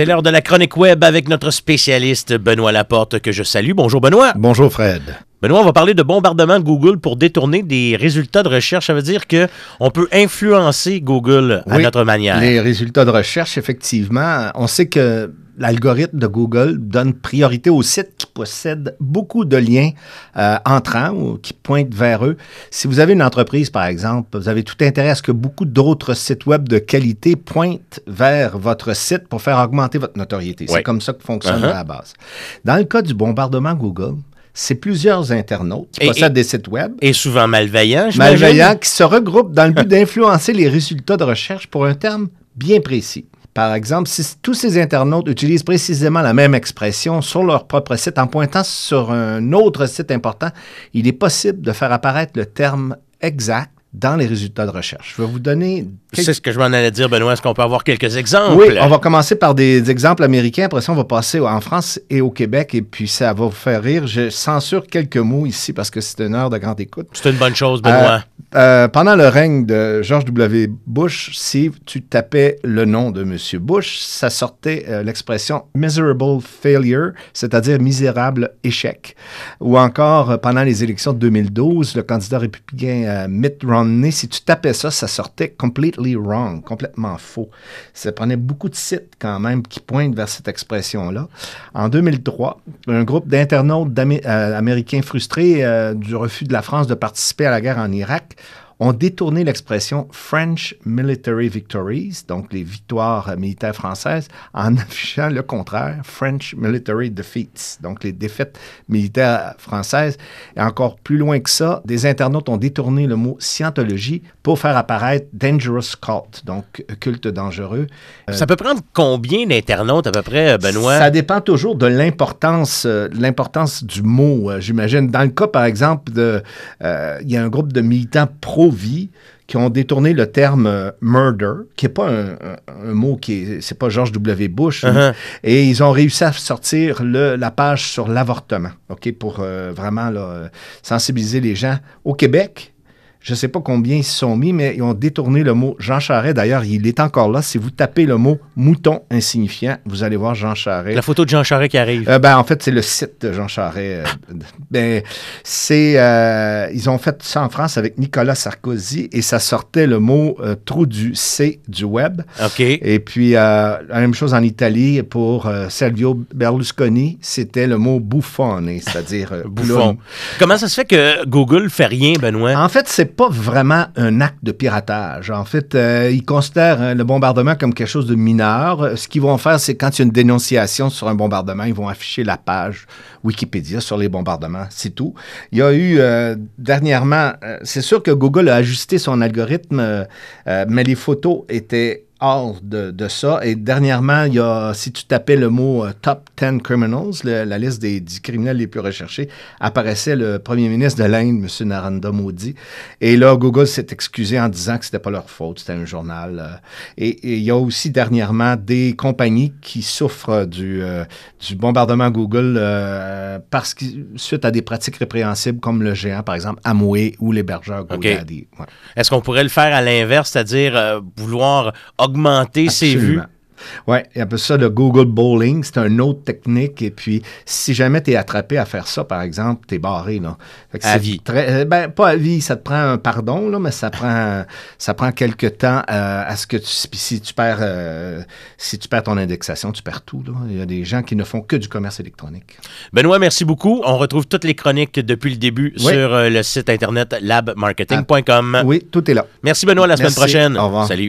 C'est l'heure de la chronique web avec notre spécialiste Benoît Laporte que je salue. Bonjour Benoît. Bonjour Fred. Benoît, on va parler de bombardement Google pour détourner des résultats de recherche. Ça veut dire que on peut influencer Google à notre manière. Les résultats de recherche, effectivement, on sait que l'algorithme de Google donne priorité aux sites possèdent beaucoup de liens euh, entrants ou qui pointent vers eux. Si vous avez une entreprise, par exemple, vous avez tout intérêt à ce que beaucoup d'autres sites web de qualité pointent vers votre site pour faire augmenter votre notoriété. C'est comme ça que fonctionne Uh-huh. à la base. Dans le cas du bombardement Google, c'est plusieurs internautes qui Et- possèdent et- des sites web Et souvent malveillant, j'imagine. malveillants qui se regroupent dans le but d'influencer les résultats de recherche pour un terme bien précis. Par exemple, si tous ces internautes utilisent précisément la même expression sur leur propre site en pointant sur un autre site important, il est possible de faire apparaître le terme exact dans les résultats de recherche. Je vais vous donner quelques C'est ce que je m'en allais dire, Benoît. Est-ce qu'on peut avoir quelques exemples? oui, on va commencer par des exemples américains. Après ça, on va passer en France et au Québec. Et puis, ça va vous faire rire. Je censure quelques mots ici parce que c'est une heure de grande écoute. C'est une bonne chose, Benoît. Euh, euh, pendant le règne de George W. Bush, si tu tapais le nom de M. Bush, ça sortait euh, l'expression miserable failure, c'est-à-dire misérable échec. Ou encore, pendant les élections de 2012, le candidat républicain Mitt Romney, si tu tapais ça, ça sortait completely wrong, complètement faux. Ça prenait beaucoup de sites quand même qui pointent vers cette expression-là. En 2003, un groupe d'internautes euh, américains frustrés euh, du refus de la France de participer à la guerre en Irak ont détourné l'expression French Military Victories, donc les victoires euh, militaires françaises, en affichant le contraire, French Military Defeats, donc les défaites militaires françaises. Et encore plus loin que ça, des internautes ont détourné le mot scientologie pour faire apparaître Dangerous Cult, donc culte dangereux. Ça peut prendre combien d'internautes à peu près, Benoît? Ça dépend toujours de l'importance, euh, l'importance du mot, euh, j'imagine. Dans le cas, par exemple, euh, il y a un groupe de militants qui ont détourné le terme euh, murder, qui n'est pas un, mot qui est, c'est pas George W. Bush, Uh-huh. et ils ont réussi à sortir le- la page sur l'avortement, ok, pour euh, vraiment là, euh, sensibiliser les gens. Au Québec, je ne sais pas combien ils se sont mis, mais ils ont détourné le mot Jean Charest. D'ailleurs, il est encore là. Si vous tapez le mot mouton insignifiant, vous allez voir Jean Charest. La photo de Jean Charest qui arrive. Euh, ben, en fait, c'est le site de Jean Charest. euh, ben, c'est, euh, ils ont fait ça en France avec Nicolas Sarkozy et ça sortait le mot euh, trou du C du web. OK. Et puis, la même chose en Italie pour Silvio Berlusconi, c'était le mot bouffone, c'est-à-dire Bouffon. Comment ça se fait que Google fait rien, Benoît? En fait, c'est pas vraiment un acte de piratage. En fait, euh, ils considèrent euh, le bombardement comme quelque chose de mineur. Euh, Ce qu'ils vont faire, c'est quand il y a une dénonciation sur un bombardement, ils vont afficher la page Wikipédia sur les bombardements. C'est tout. Il y a eu euh, dernièrement, c'est sûr que Google a ajusté son algorithme, mais les photos étaient hors de, de ça. Et dernièrement, il y a, si tu tapais le mot euh, Top 10 Criminals, le- la liste des 10 criminels les plus recherchés, apparaissait le premier ministre de l'Inde, M. Narendra Modi. Et là, Google s'est excusé en disant que c'était pas leur faute, c'était un journal. euh. et, et il y a aussi dernièrement des compagnies qui souffrent du, euh, du bombardement Google parce que suite à des pratiques répréhensibles comme le géant, par exemple, Amway ou l'hébergeur GoDaddy. Ouais. Est-ce qu'on pourrait le faire à l'inverse, c'est-à-dire vouloir augmenter ses vues? Oui, il y a un peu ça le Google Bowling, c'est une autre technique. Et puis, si jamais tu es attrapé à faire ça, par exemple, tu es barré. Là. À vie. très- euh, ben, pas à vie, ça te prend un pardon, là, mais ça prend, ça prend quelques temps euh, à ce que tu. Si tu perds euh, si tu perds ton indexation, tu perds tout. Là. Il y a des gens qui ne font que du commerce électronique. Benoît, merci beaucoup. On retrouve toutes les chroniques depuis le début Oui. sur le site internet labmarketing.com. Oui, tout est là. Merci Benoît, la semaine prochaine. Au revoir. Salut.